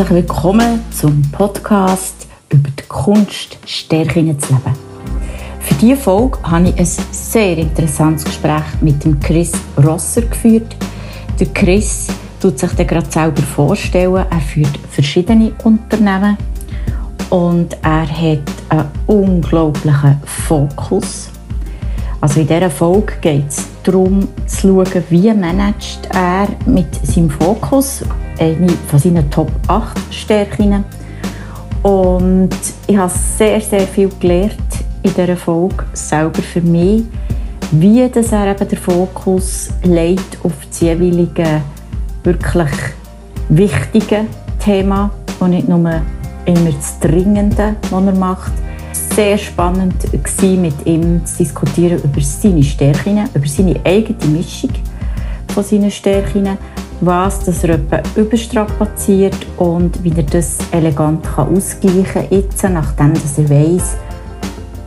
herzlich willkommen zum Podcast über die Kunst, Stärken zu leben. Für diese Folge habe ich ein sehr interessantes Gespräch mit dem Chris Rosser geführt. Der Chris tut sich dann gerade selber vorstellen. Er führt verschiedene Unternehmen und er hat einen unglaublichen Fokus. Also in dieser Folge geht es darum, zu schauen, wie managt er mit seinem Fokus eine von seinen Top 8 Stärken. Und ich habe sehr, sehr viel gelernt in dieser Folge, selber für mich, wie das er eben den Fokus legt auf das jeweilige, wirklich wichtige Thema und nicht nur immer das Dringende, was er macht. Sehr spannend war, mit ihm zu diskutieren über seine Stärken, über seine eigene Mischung von seinen Stärken, was das er überstrapaziert und wie er das elegant kann ausgleichen kann, nachdem dass er weiss,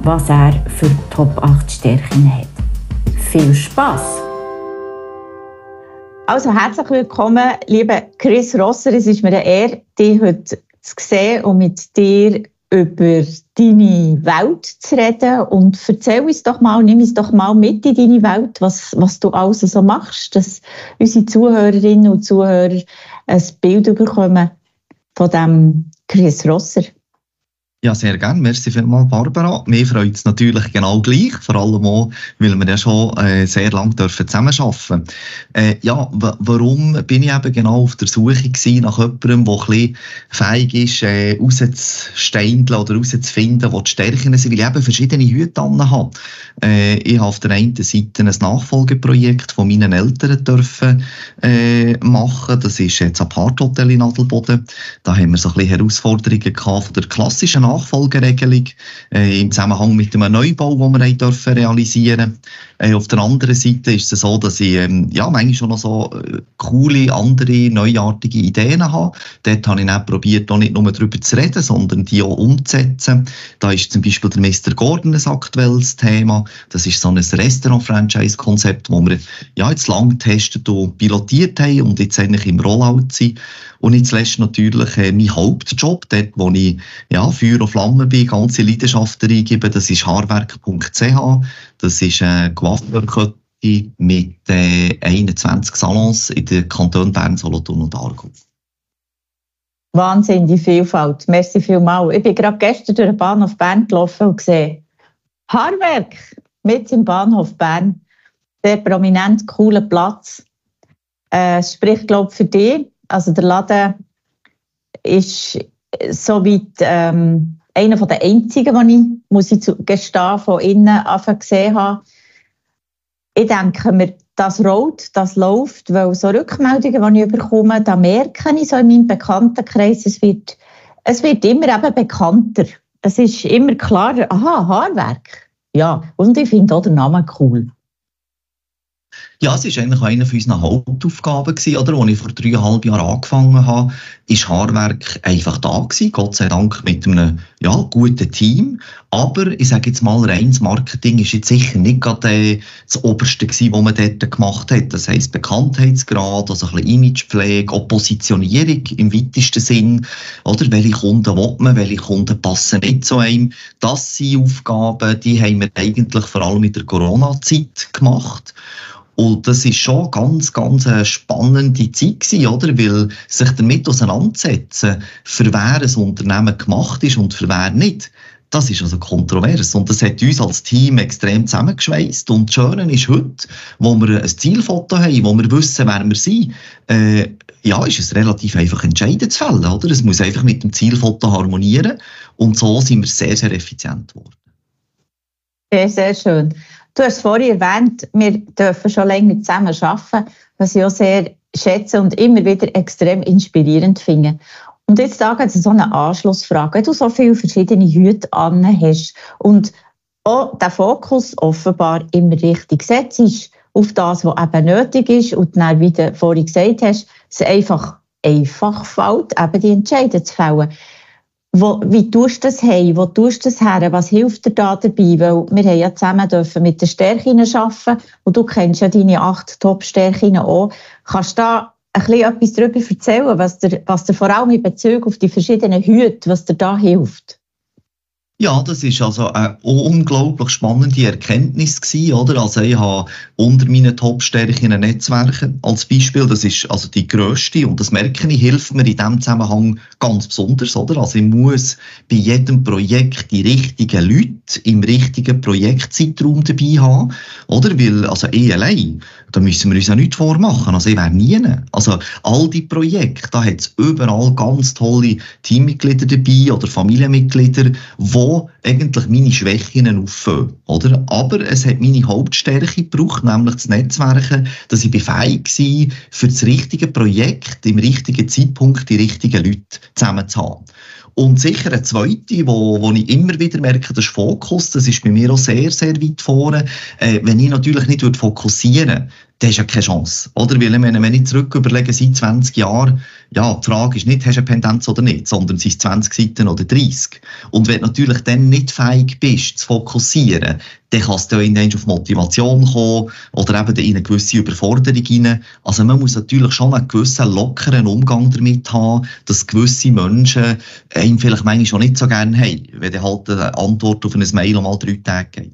was er für Top 8 Stärken hat. Viel Spaß! Also herzlich willkommen, lieber Chris Rosser. Es ist mir eine Ehre, dich heute zu sehen und mit dir über deine Welt zu reden. Und erzähl uns doch mal, nimm uns doch mal mit in deine Welt, was, was du alles so machst, dass unsere Zuhörerinnen und Zuhörer ein Bild bekommen von dem Chris Rosser. Ja, sehr gerne. Merci vielmals, Barbara. Mir freut es natürlich genau gleich, vor allem auch, weil wir ja schon äh, sehr lange dürfen zusammenarbeiten äh, Ja, warum bin ich eben genau auf der Suche gewesen nach jemandem, der ein bisschen fähig ist, äh, rauszusteindeln oder rauszufinden, wo die Stärken sind, weil ich eben verschiedene Hüte habe. Äh, ich habe auf der einen Seite ein Nachfolgeprojekt von meinen Eltern dürfen äh, machen. Das ist jetzt ein Aparthotel in Adelboden. Da haben wir so ein bisschen Herausforderungen gehabt von der klassischen Nachfolgeregelung äh, im Zusammenhang mit einem Neubau, den wir dürfen realisieren äh, Auf der anderen Seite ist es so, dass ich ähm, ja, manchmal schon noch so äh, coole, andere, neuartige Ideen habe. Dort habe ich dann probiert, auch nicht nur darüber zu reden, sondern die auch umzusetzen. Da ist zum Beispiel der Mr. Gordon ein aktuelles Thema. Das ist so ein Restaurant-Franchise-Konzept, das wir ja, jetzt lang getestet und pilotiert haben und jetzt eigentlich im Rollout sind. Und nicht zuletzt natürlich äh, mein Hauptjob, dort wo ich ja, Feuer und Flamme bin, ganze Leidenschaft reingebe, das ist haarwerk.ch. Das ist eine Coiffeurkette mit äh, 21 Salons in den Kantonen Bern, Solothurn und Aargau. Wahnsinn, die Vielfalt. Merci vielmals. Ich bin gerade gestern durch den Bahnhof Bern gelaufen und gesehen, Haarwerk mit im Bahnhof Bern. Sehr prominent, cooler Platz. Äh, spricht, glaube ich, für dich also der Laden ist soweit ähm, einer der einzigen, den ich, muss ich gestehen, von innen gesehen habe. Ich denke mir, das rollt, das läuft, weil so Rückmeldungen, die ich bekomme, da merke ich so in meinem Bekanntenkreis, es wird, es wird immer eben bekannter. Es ist immer klarer, aha, Haarwerk. Ja, und ich finde auch den Namen cool. Ja, es war eigentlich eine unserer Hauptaufgaben, gewesen, oder? Als ich vor dreieinhalb Jahren angefangen habe, ist Haarwerk einfach da gewesen. Gott sei Dank mit einem, ja, guten Team. Aber, ich sage jetzt mal, reines Marketing ist jetzt sicher nicht gerade äh, das Oberste gewesen, was man dort gemacht hat. Das heisst, Bekanntheitsgrad, also ein bisschen Imagepflege, Oppositionierung im weitesten Sinn. Oder? Welche Kunden will man, welche Kunden passen nicht zu einem. Das sind Aufgaben, die haben wir eigentlich vor allem in der Corona-Zeit gemacht. Und das ist schon ganz, ganz eine spannende Zeit gewesen, oder? Weil sich damit auseinandersetzen, für wer ein Unternehmen gemacht ist und für wer nicht, das ist also kontrovers. Und das hat uns als Team extrem zusammengeschweißt. Und das Schöne ist heute, wo wir ein Zielfoto haben, wo wir wissen, wer wir sind, äh, ja, ist es relativ einfach entscheidend zu fällen, oder? Es muss einfach mit dem Zielfoto harmonieren. Und so sind wir sehr, sehr effizient geworden. Sehr, sehr schön. Du hast vorhin erwähnt, wir dürfen schon länger zusammen arbeiten, was ich auch sehr schätze und immer wieder extrem inspirierend finde. Und jetzt da gibt es so eine Anschlussfrage. Wenn du so viele verschiedene Hüte an hast und auch der Fokus offenbar immer richtig setzt auf das, was eben nötig ist und dann, wie du vorhin gesagt hast, es einfach einfach fällt, eben die Entscheidungen zu fällen. Wo, wie tust du das hey? Wo tust du das her? Was hilft dir da dabei? Weil wir haben ja zusammen dürfen mit den Stärken arbeiten und du kennst ja deine acht Top-Stärken auch. Kannst du da ein bisschen etwas darüber erzählen, was dir, was dir vor allem in Bezug auf die verschiedenen Hüte, was dir da hilft? Ja, das ist also eine unglaublich spannende Erkenntnis gewesen, oder? Also ich habe unter meinen Top-Stärken Netzwerke als Beispiel, das ist also die grösste und das merke ich, hilft mir in diesem Zusammenhang ganz besonders, oder? Also ich muss bei jedem Projekt die richtigen Leute im richtigen Projektzeitraum dabei haben, oder? Weil, also ich allein, da müssen wir uns ja nichts vormachen, also ich wäre nie. Also all die Projekte, da hat es überall ganz tolle Teammitglieder dabei oder Familienmitglieder, die eigentlich meine Schwächen auffüllen, oder? Aber es hat meine Hauptstärke gebraucht, nämlich das Netzwerken, dass ich befähigt war, für das richtige Projekt im richtigen Zeitpunkt die richtigen Leute zusammen zu haben. Und sicher eine zweite, wo, wo ich immer wieder merke, das ist Fokus. Das ist bei mir auch sehr, sehr weit vorne. Äh, wenn ich natürlich nicht fokussieren dann hast du ja keine Chance. Oder? Weil, wenn ich zurück überlege, seit 20 Jahren, ja, die Frage ist nicht, hast du eine Pendenz oder nicht, sondern sind es 20 Seiten oder 30. Und wenn du natürlich dann nicht fähig bist, zu fokussieren, dann kannst du ja auf Motivation kommen oder eben in eine gewisse Überforderung hinein. Also man muss natürlich schon einen gewissen lockeren Umgang damit haben, dass gewisse Menschen einem vielleicht manchmal schon nicht so gerne haben, wenn dann halt eine Antwort auf ein Mail um mal drei Tage.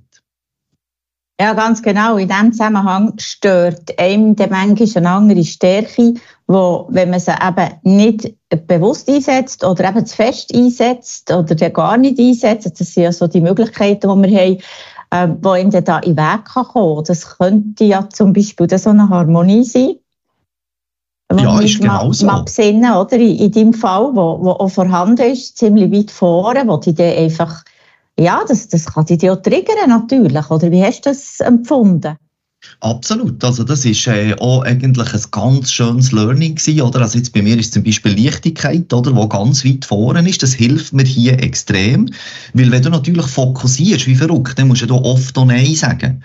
Ja, ganz genau. In diesem Zusammenhang stört einem der manchmal eine andere Stärke, wo, wenn man sie eben nicht bewusst einsetzt oder eben zu fest einsetzt oder gar nicht einsetzt, das sind ja so die Möglichkeiten, die wir haben, äh, wo ihm dann da in den Weg kann kommen Das könnte ja zum Beispiel so eine Harmonie sein. Ja, ist genau so. Mal besinnen, oder? In, in deinem Fall, wo, wo auch vorhanden ist, ziemlich weit vorne, wo die dann einfach ja, das, das kann dich auch triggern natürlich. Oder wie hast du das empfunden? Absolut. Also das ist äh, auch eigentlich ein ganz schönes Learning gewesen, oder? Also jetzt bei mir ist zum Beispiel Leichtigkeit, oder, wo ganz weit vorne ist. Das hilft mir hier extrem, weil wenn du natürlich fokussierst wie verrückt, dann musst du oft auch Nein sagen.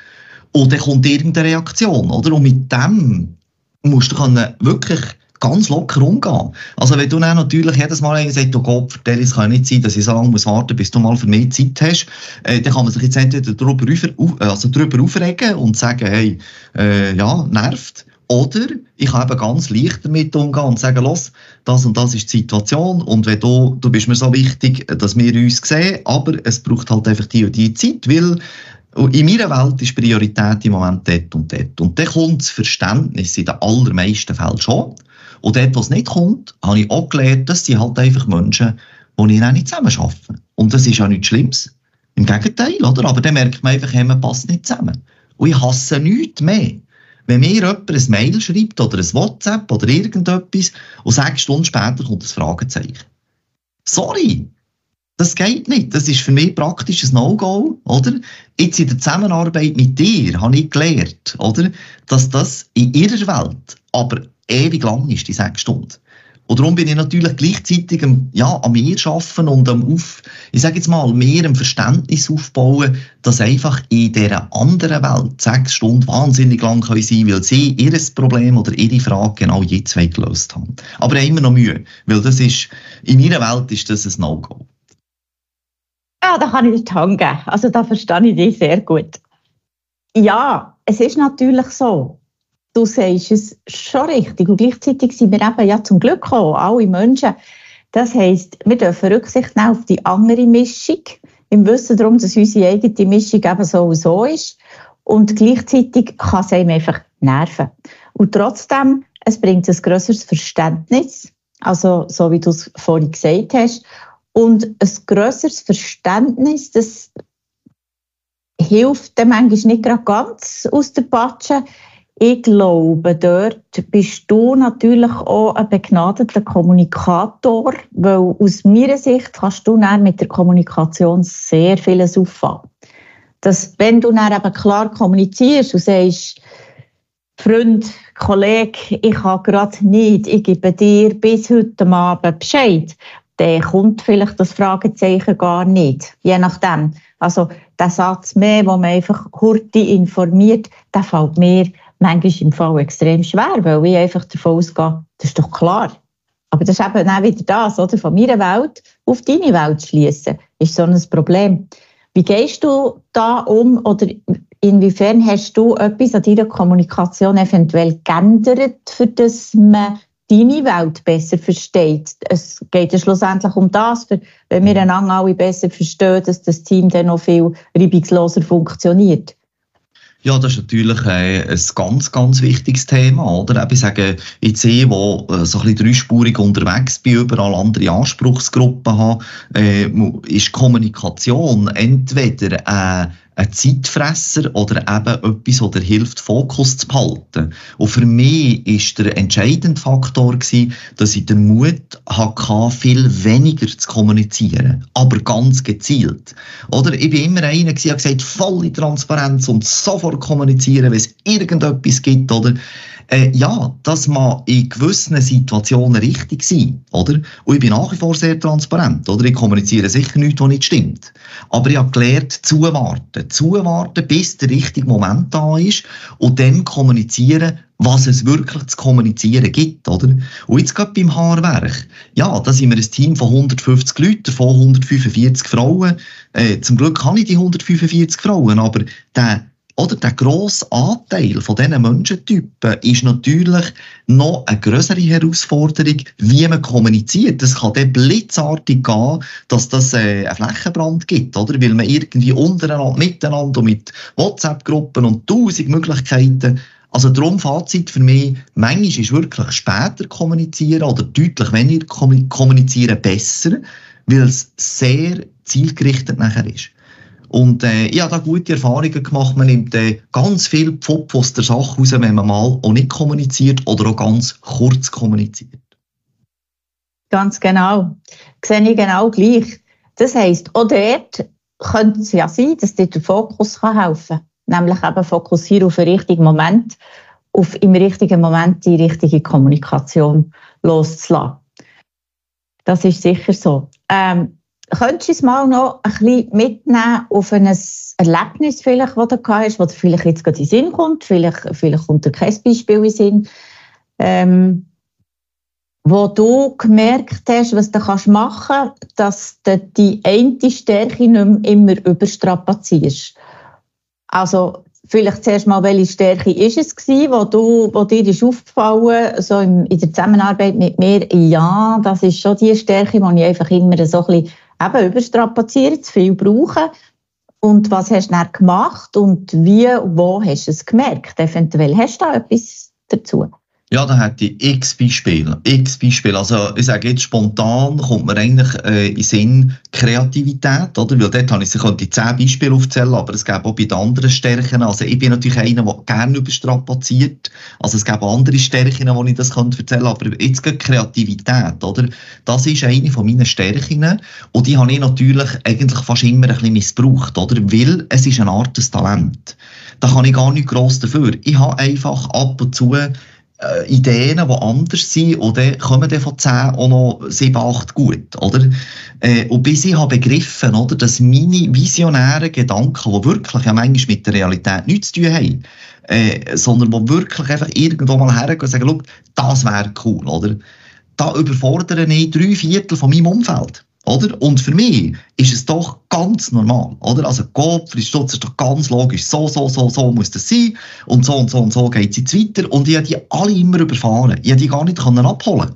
Und dann kommt irgendeine Reaktion, oder? Und mit dem musst du wirklich ganz locker umgehen. Also wenn du dann natürlich jedes Mal sagst, oh Gott, es kann nicht sein, dass ich so lange muss warten bis du mal für mehr Zeit hast, äh, dann kann man sich jetzt entweder darüber, also darüber aufregen und sagen, hey, äh, ja, nervt. Oder ich kann eben ganz leicht damit umgehen und sagen, los, das und das ist die Situation und wenn du, du bist mir so wichtig, dass wir uns sehen, aber es braucht halt einfach die und die Zeit, weil in meiner Welt ist Priorität im Moment dort und dort. Und dann kommt das Verständnis in den allermeisten Fällen schon. Und dort, wo es nicht kommt, habe ich auch gelernt, dass sie halt einfach Menschen, die ich auch nicht zusammen arbeiten. Und das ist ja nichts Schlimmes. Im Gegenteil, oder? Aber dann merkt man einfach, hey, man passt nicht zusammen. Und ich hasse nichts mehr. Wenn mir jemand ein Mail schreibt oder ein WhatsApp oder irgendetwas und sechs Stunden später kommt ein Fragezeichen. Sorry, das geht nicht. Das ist für mich praktisch ein No-Go, oder? Jetzt in der Zusammenarbeit mit dir habe ich gelernt, oder? Dass das in ihrer Welt aber ewig lang ist, die sechs Stunden. Und darum bin ich natürlich gleichzeitig am, ja, am mehr arbeiten und am auf, ich sage jetzt mal, mehr ein Verständnis aufbauen, dass einfach in dieser anderen Welt sechs Stunden wahnsinnig lang können sein weil sie ihr Problem oder ihre Frage genau jetzt gelöst haben. Aber immer noch Mühe, weil das ist, in meiner Welt ist das ein No-Go. Ja, da kann ich dir geben. Also da verstehe ich dich sehr gut. Ja, es ist natürlich so, du sagst es schon richtig. Und gleichzeitig sind wir eben ja zum Glück auch alle Menschen. Das heisst, wir dürfen Rücksicht nehmen auf die andere Mischung, im Wissen darum, dass unsere eigene Mischung eben so und so ist. Und gleichzeitig kann es einem einfach nerven. Und trotzdem, es bringt ein grösseres Verständnis, also so wie du es vorhin gesagt hast, und ein grösseres Verständnis, das hilft dem manchmal nicht gerade ganz aus der Patsche, ich glaube, dort bist du natürlich auch ein begnadeter Kommunikator, weil aus meiner Sicht kannst du dann mit der Kommunikation sehr vieles auffangen. Dass, wenn du dann eben klar kommunizierst und sagst, Freund, Kollege, ich kann gerade nicht, ich gebe dir bis heute Abend Bescheid, dann kommt vielleicht das Fragezeichen gar nicht. Je nachdem. Also, der Satz mehr, wo man einfach Hurti informiert, der fällt mir manchmal im Fall extrem schwer, weil ich einfach davon ausgehe, das ist doch klar. Aber das ist eben auch wieder das, oder? Von meiner Welt auf deine Welt zu schließen, ist so ein Problem. Wie gehst du da um? Oder inwiefern hast du etwas an deiner Kommunikation eventuell geändert, für das man deine Welt besser versteht. Es geht ja schlussendlich um das, wenn wir einander alle besser verstehen, dass das Team dann noch viel reibungsloser funktioniert. Ja, das ist natürlich äh, ein ganz, ganz wichtiges Thema, oder? Ich sage, ich sehe, wo äh, so ein bisschen dreispurig unterwegs bin, überall andere Anspruchsgruppen habe, äh, ist Kommunikation entweder äh, ein Zeitfresser oder eben etwas, das hilft, Fokus zu behalten. Und für mich ist der entscheidende Faktor gewesen, dass ich den Mut hatte, viel weniger zu kommunizieren. Aber ganz gezielt. Oder? Ich bin immer einer der gesagt volle Transparenz und sofort kommunizieren, wenn es irgendetwas gibt, oder? Äh, ja, das mag in gewissen Situationen richtig sein, oder? Und ich bin nach wie vor sehr transparent, oder? Ich kommuniziere sicher nichts, was nicht stimmt. Aber ich habe gelernt, zuwarten. Zuwarten, bis der richtige Moment da ist und dann kommunizieren, was es wirklich zu kommunizieren gibt, oder? Und jetzt gerade beim Haarwerk. Ja, da sind wir ein Team von 150 Leuten, davon 145 Frauen. Äh, zum Glück habe ich die 145 Frauen, aber der oder der grosse Anteil von diesen Menschentypen ist natürlich noch eine größere Herausforderung, wie man kommuniziert. Es kann dann blitzartig gehen, dass das äh, einen Flächenbrand gibt, oder? Weil man irgendwie untereinander, miteinander und mit WhatsApp-Gruppen und tausend Möglichkeiten also darum Fazit für mich, manchmal ist wirklich später kommunizieren oder deutlich weniger kommunizieren besser, weil es sehr zielgerichtet nachher ist. Und äh, ich habe da gute Erfahrungen gemacht. Man nimmt äh, ganz viel Pfupf aus der Sache raus, wenn man mal auch nicht kommuniziert oder auch ganz kurz kommuniziert. Ganz genau. Sehe ich genau gleich. Das heisst, auch dort könnte es ja sein, dass dir der Fokus helfen kann. Nämlich eben fokussieren auf den richtigen Moment, auf im richtigen Moment die richtige Kommunikation loszulassen. Das ist sicher so. Ähm, Könntest du es mal noch ein bisschen mitnehmen auf ein Erlebnis, vielleicht, das du gehabt hast, das vielleicht jetzt gerade in den Sinn kommt? Vielleicht, vielleicht kommt dir kein Beispiel in den Sinn. Ähm, wo du gemerkt hast, was du kannst machen kannst, dass du die eine Stärke nicht immer überstrapazierst. Also, vielleicht zuerst mal, welche Stärke ist es gewesen, wo, du, wo dir ist aufgefallen, so in, in der Zusammenarbeit mit mir, ja, das ist schon die Stärke, die ich einfach immer so ein bisschen eben überstrapaziert, zu viel brauchen. Und was hast du dann gemacht und wie, wo hast du es gemerkt? Eventuell hast du da etwas dazu? Ja, da hätte ich x Beispiele. X Beispiele. Also, ich sage jetzt spontan, kommt mir eigentlich äh, in Sinn Kreativität, oder? Weil dort habe ich, ich könnte zehn Beispiele aufzählen, aber es gäbe auch bei den anderen Stärken. Also, ich bin natürlich einer, der gerne überstrapaziert. Also, es gäbe andere Stärken, die ich das könnte erzählen Aber jetzt geht Kreativität, oder? Das ist eine von meinen Stärken. Und die habe ich natürlich eigentlich fast immer ein bisschen missbraucht, oder? Weil es ist eine Art des Talent. Da kann ich gar nicht gross dafür. Ich habe einfach ab und zu Ideen, die anders sind, dann kommen dann von 10 auch noch 7, 8 gut, oder? Äh, und bis ich habe begriffen, oder, dass meine visionären Gedanken, die wirklich ja manchmal mit der Realität nichts zu tun haben, äh, sondern die wirklich einfach irgendwo mal hergehen und sagen, das wäre cool, oder? Da überfordere ich drei Viertel von meinem Umfeld. Oder? Und für mich ist es doch ganz normal. Oder? Also Gottfried Stutz ist doch ganz logisch. So, so, so, so muss das sein. Und so und so und so geht es jetzt weiter. Und ich habe die alle immer überfahren. Ich habe die gar nicht können abholen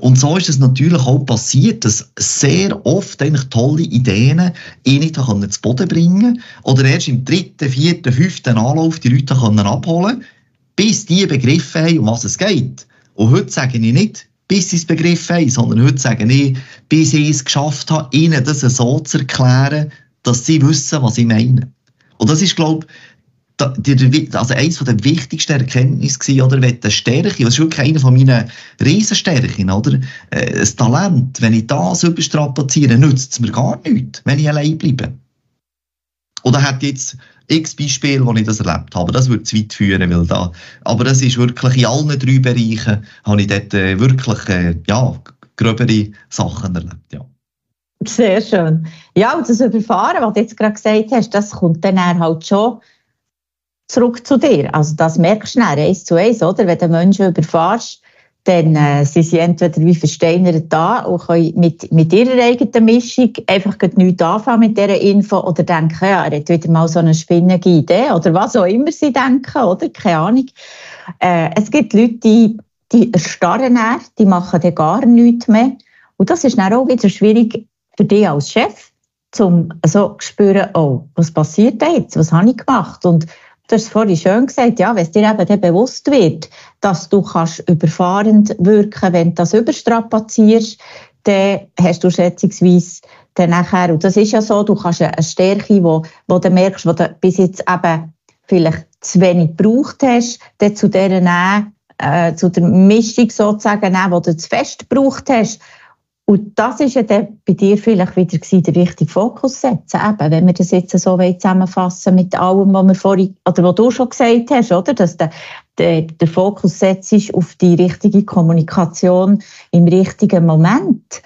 und so ist es natürlich auch passiert, dass sehr oft eigentlich tolle Ideen ich nicht zu Boden bringen oder erst im dritten, vierten, fünften Anlauf die Leute können abholen bis die begriffen haben, um was es geht. Und heute sage ich nicht, bis sie es begriffen haben, sondern heute sagen ich, bis ich es geschafft habe, ihnen das so zu erklären, dass sie wissen, was ich meine. Und das ist, glaube ich, also eines der wichtigsten Erkenntnisse oder wenn die Stärke, das ist wirklich eine von meinen Riesenstärken, oder? Äh, das Talent, wenn ich das überstrapaziere, nützt es mir gar nichts, wenn ich allein bleibe. Oder hat jetzt x Beispiele, wo ich das erlebt habe. Das würde zu weit führen, weil da, aber das ist wirklich in allen drei Bereichen, habe ich dort äh, wirklich, äh, ja, gröbere Sachen erlebt, ja. Sehr schön. Ja, und das Überfahren, was du jetzt gerade gesagt hast, das kommt dann halt schon zurück zu dir. Also das merkst du dann eins zu eins, oder? Wenn du Menschen überfahrst, dann äh, sind sie entweder wie versteinert da und können mit, mit ihrer eigenen Mischung einfach nichts anfangen mit dieser Info oder denken, ja, er hat wieder mal so eine spinnige Idee oder was auch immer sie denken, oder? Keine Ahnung. Äh, es gibt Leute, die, die erstarren dann, die machen dann gar nichts mehr. Und das ist dann auch wieder schwierig für dich als Chef, um so zu spüren, oh, was passiert da jetzt? Was habe ich gemacht? Und Du hast es vorhin schön gesagt, ja, wenn es dir eben bewusst wird, dass du kannst überfahrend wirken wenn du das überstrapazierst, dann hast du schätzungsweise dann nachher, und das ist ja so, du kannst eine Stärke, wo, wo du merkst, wo du bis jetzt eben vielleicht zu wenig gebraucht hast, dann zu nehmen, äh, zu der Mischung sozusagen nehmen, die du zu fest gebraucht hast, und das ist ja dann bei dir vielleicht wieder gewesen, der richtige Fokus setzen. Eben, wenn wir das jetzt so zusammenfassen mit allem, was wir vorhin, oder was du schon gesagt hast, oder? Dass der, der, der Fokus setzt auf die richtige Kommunikation im richtigen Moment.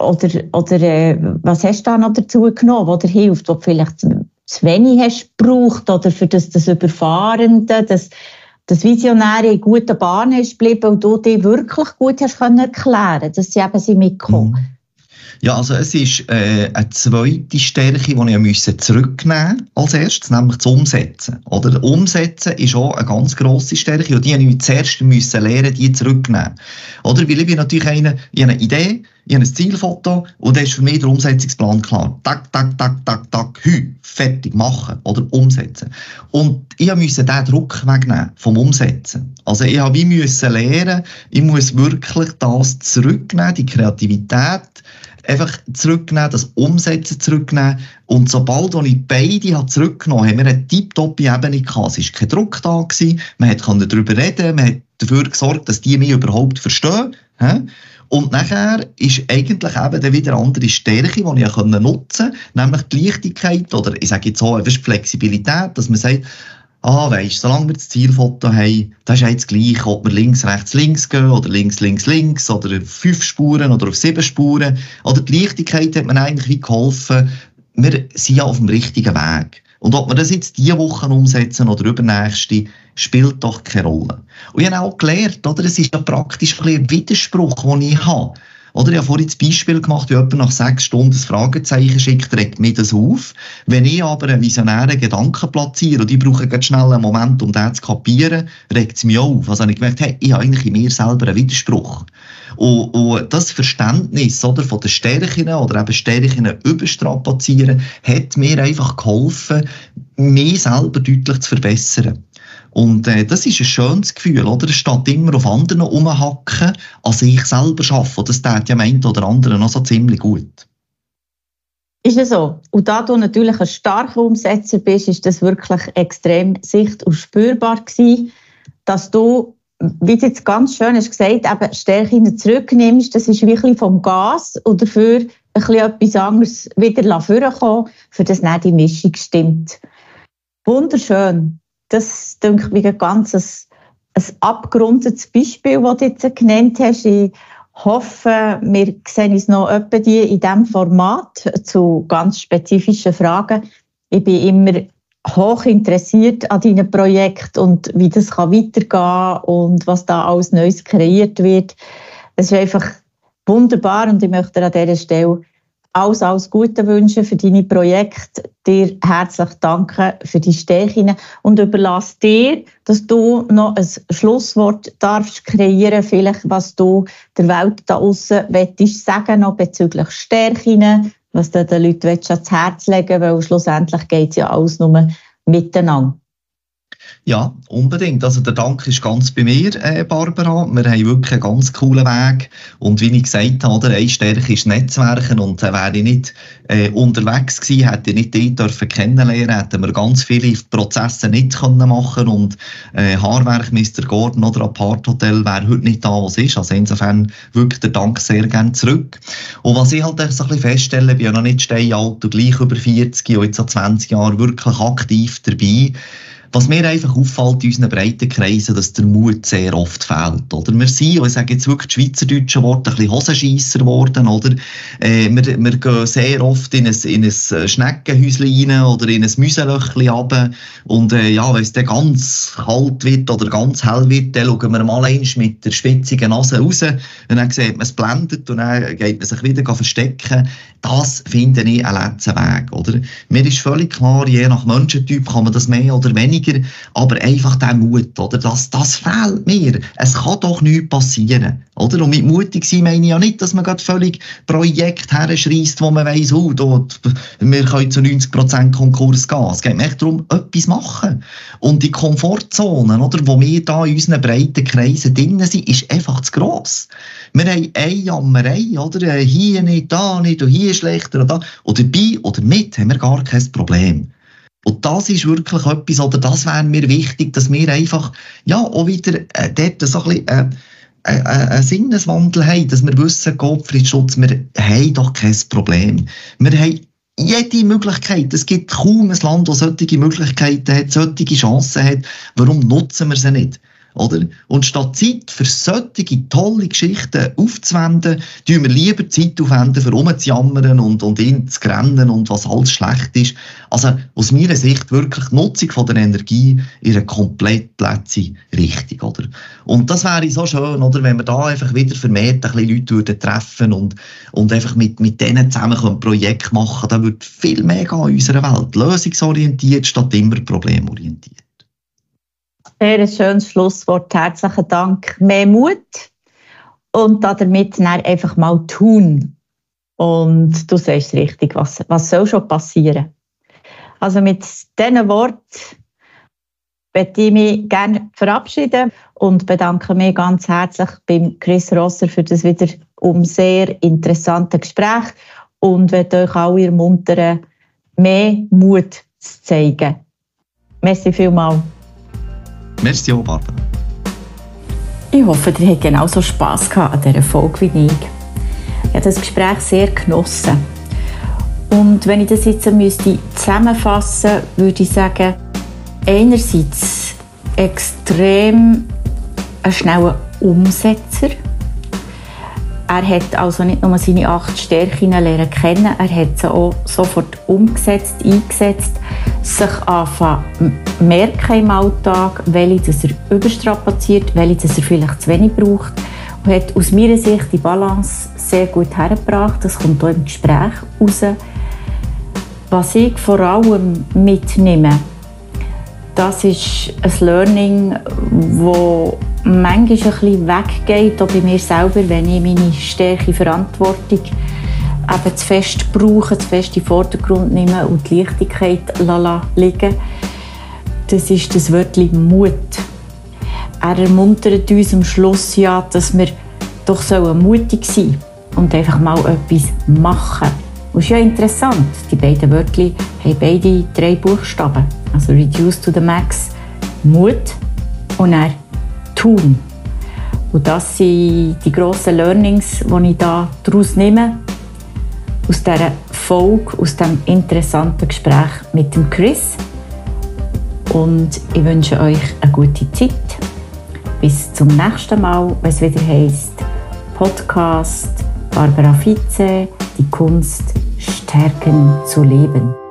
Oder, oder äh, was hast du da noch dazu genommen, was dir hilft, was vielleicht zu wenig hast gebraucht oder für das, das Überfahrende, das, das Visionäre in guten Bahnen ist geblieben und du dir wirklich gut hast können erklären dass sie eben sie mitkommen. Mhm. Ja, also es ist äh, eine zweite Stärke, die ich müssen zurücknehmen als erstes, nämlich das Umsetzen. Oder Umsetzen ist auch eine ganz grosse Stärke und die habe ich zuerst müssen lernen, die zurücknehmen. Oder weil ich bin natürlich eine, ich habe eine Idee, ich habe ein Zielfoto und dann ist für mich der Umsetzungsplan klar. Tak, tak, tak, tak, tak, hü, fertig, machen oder umsetzen. Und ich musste diesen Druck wegnehmen vom Umsetzen. Also ich habe wie müssen lernen, ich muss wirklich das zurücknehmen, die Kreativität, einfach zurücknehmen, das Umsetzen zurücknehmen. Und sobald ich beide habe zurückgenommen habe, haben wir eine tiptoppe Ebene gehabt. Es war kein Druck da, gewesen. man konnte darüber reden, man hat dafür gesorgt, dass die mich überhaupt verstehen. Und nachher ist eigentlich eben dann wieder eine andere Stärke, die ich nutzen konnte, nämlich die Leichtigkeit oder ich sage jetzt so, die Flexibilität, dass man sagt, ah, weisst, solange wir das Zielfoto haben, das ist jetzt gleich, ob wir links, rechts, links gehen oder links, links, links oder auf fünf Spuren oder auf sieben Spuren. Oder die Leichtigkeit hat mir eigentlich geholfen, wir sind ja auf dem richtigen Weg. Und ob wir das jetzt diese Woche umsetzen oder übernächste, spielt doch keine Rolle. Und ich habe auch gelernt, oder, es ist ja praktisch ein Widerspruch, den ich habe. Oder ich habe vorhin das Beispiel gemacht, wie jemand nach sechs Stunden ein Fragezeichen schickt, regt mir das auf. Wenn ich aber einen visionären Gedanken platziere und ich brauche ganz schnell einen Moment, um den zu kapieren, regt es mich auf. Also habe ich gemerkt, hey, ich habe eigentlich in mir selber einen Widerspruch. Und, und das Verständnis oder, von den Stärken oder eben Stärken überstrapazieren, hat mir einfach geholfen, mich selber deutlich zu verbessern. Und äh, das ist ein schönes Gefühl, oder? Statt immer auf anderen rumhacken, als ich selber arbeite. Das tut ja am einen oder anderen noch so ziemlich gut. Ist es so? Und da du natürlich ein starker Umsetzer bist, ist das wirklich extrem sicht- und spürbar gewesen, dass du, wie du jetzt ganz schön hast gesagt, eben Stärken zurücknimmst. Das ist wirklich vom Gas und dafür ein bisschen etwas anderes wieder vorkommen, für das nicht die Mischung stimmt. Wunderschön das denke ich ein ganz ein, abgerundetes Beispiel, das du jetzt genannt hast. Ich hoffe, wir sehen uns noch etwa in diesem Format zu ganz spezifischen Fragen. Ich bin immer hoch interessiert an deinem Projekt und wie das kann weitergehen und was da alles Neues kreiert wird. Es ist einfach wunderbar und ich möchte an dieser Stelle alles, alles Gute wünschen für deine Projekte. Dir herzlich danken für die Stärken und überlasse dir, dass du noch ein Schlusswort darfst kreieren, vielleicht was du der Welt da außen sagen noch bezüglich Stärken, was du den Leuten ans Herz legen weil schlussendlich geht es ja alles nur miteinander. Ja, unbedingt. Also der Dank ist ganz bei mir, äh, Barbara. Wir haben wirklich einen ganz coolen Weg. Und wie ich gesagt habe, oder, eine Stärke ist Netzwerken. Und äh, wäre ich nicht äh, unterwegs gewesen, hätte ich nicht die dürfen kennenlernen, hätten wir ganz viele Prozesse nicht können machen Und äh, Haarwerk Mr. Gordon oder Apart Hotel wäre heute nicht da, was ist. Also insofern wirklich der Dank sehr gerne zurück. Und was ich halt so ein bisschen feststelle, bin ja noch nicht steinalt und gleich über 40 und jetzt so 20 Jahre wirklich aktiv dabei Was mir einfach auffällt in unseren breiten Kreisen, dass der Mut sehr oft fehlt. Oder? Wir sind, ich sage jetzt wirklich schweizerdeutsche Worte, ein bisschen Hosenscheisser geworden. Oder? Äh, wir, wir gehen sehr oft in ein, in ein Schneckenhäuschen rein oder in ein Müselöchchen runter. Und äh, ja, wenn es dann ganz kalt wird oder ganz hell wird, dann schauen wir mal eins mit der spitzigen Nase raus. Und dann sieht man es blendet und dann geht man sich wieder verstecken. Das finde ich einen letzten Weg. Oder? Mir ist völlig klar, je nach Menschentyp kann man das mehr oder weniger weniger, aber einfach der Mut, oder? Das, das fehlt mir. Es kann doch nichts passieren, oder? Und mit mutig sein meine ich ja nicht, dass man gerade völlig Projekt herschreist, wo man weiss, oh, dort, wir können zu 90% Konkurs gehen. Es geht mir echt darum, etwas machen. Und die Komfortzone, oder, wo wir da in unseren breiten Kreisen drinnen sind, ist einfach zu gross. Wir haben eine Jammerei, oder? Äh, hier nicht, da nicht, und hier schlechter, und da. Oder bei oder mit haben wir gar kein Problem. Und das ist wirklich etwas, oder das wäre mir wichtig, dass wir einfach, ja, auch wieder äh, dort so ein bisschen, äh, äh, äh einen Sinneswandel haben, dass wir wissen, Gottfriedschutz, wir haben doch kein Problem. Wir haben jede Möglichkeit. Es gibt kaum ein Land, das solche Möglichkeiten hat, solche Chancen hat. Warum nutzen wir sie nicht? Oder? Und statt Zeit für solche tolle Geschichten aufzuwenden, tun wir lieber Zeit aufwenden, für rumzujammern und, und ihn zu rennen und was alles schlecht ist. Also aus meiner Sicht wirklich die Nutzung von der Energie in einer komplett Plätze richtig, oder? Und das wäre so schön, oder? Wenn wir da einfach wieder vermehrt ein bisschen Leute würden treffen und, und einfach mit, mit denen zusammen ein Projekt machen, dann würde viel mehr in unserer Welt. Lösungsorientiert statt immer problemorientiert. Sehr schönes Schlusswort. Herzlichen Dank. Mehr Mut und damit einfach mal tun. Und du sagst richtig, was, was soll schon passieren? Also mit diesen Worten möchte ich mich gerne verabschieden und bedanke mich ganz herzlich beim Chris Rosser für das wieder um sehr interessante Gespräch und werde euch alle ermuntern, mehr Mut zu zeigen. Merci vielmals. Merci auch, Barbara. Ich hoffe, ihr habt genauso Spass gehabt an dieser Folge wie ich. Ich habe das Gespräch sehr genossen. Und wenn ich das jetzt müsste zusammenfassen müsste, würde ich sagen, einerseits extrem ein schneller Umsetzer. Er hat also nicht nur seine acht Stärken lernen kennen, er hat sie auch sofort umgesetzt, eingesetzt, sich anfangen merken im Alltag, welche dass er überstrapaziert, welche dass er vielleicht zu wenig braucht und hat aus meiner Sicht die Balance sehr gut hergebracht. Das kommt auch im Gespräch raus. Was ich vor allem mitnehme, das ist ein Learning, das manchmal ein bisschen weggeht, auch bei mir selber, wenn ich meine Stärke Verantwortung eben zu fest brauche, zu fest in den Vordergrund nehme und die Leichtigkeit liegen Das ist das Wörtchen Mut. Er ermuntert uns am Schluss ja, dass wir doch mutig sein und einfach mal etwas machen. Und ist ja interessant, die beiden Wörter haben beide drei Buchstaben. Also Reduce to the Max, Mut und er Tun. Und das sind die grossen Learnings, die ich da daraus nehme, aus dieser Folge, aus diesem interessanten Gespräch mit dem Chris. Und ich wünsche euch eine gute Zeit. Bis zum nächsten Mal, wenn es wieder heisst Podcast Barbara Vize, die Kunst, stärken zu leben.